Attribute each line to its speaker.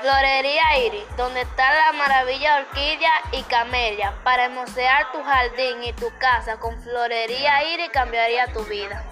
Speaker 1: Florería Iris, donde está la maravilla orquídea y camelia. Para hermosear tu jardín y tu casa con Florería Iris cambiaría tu vida.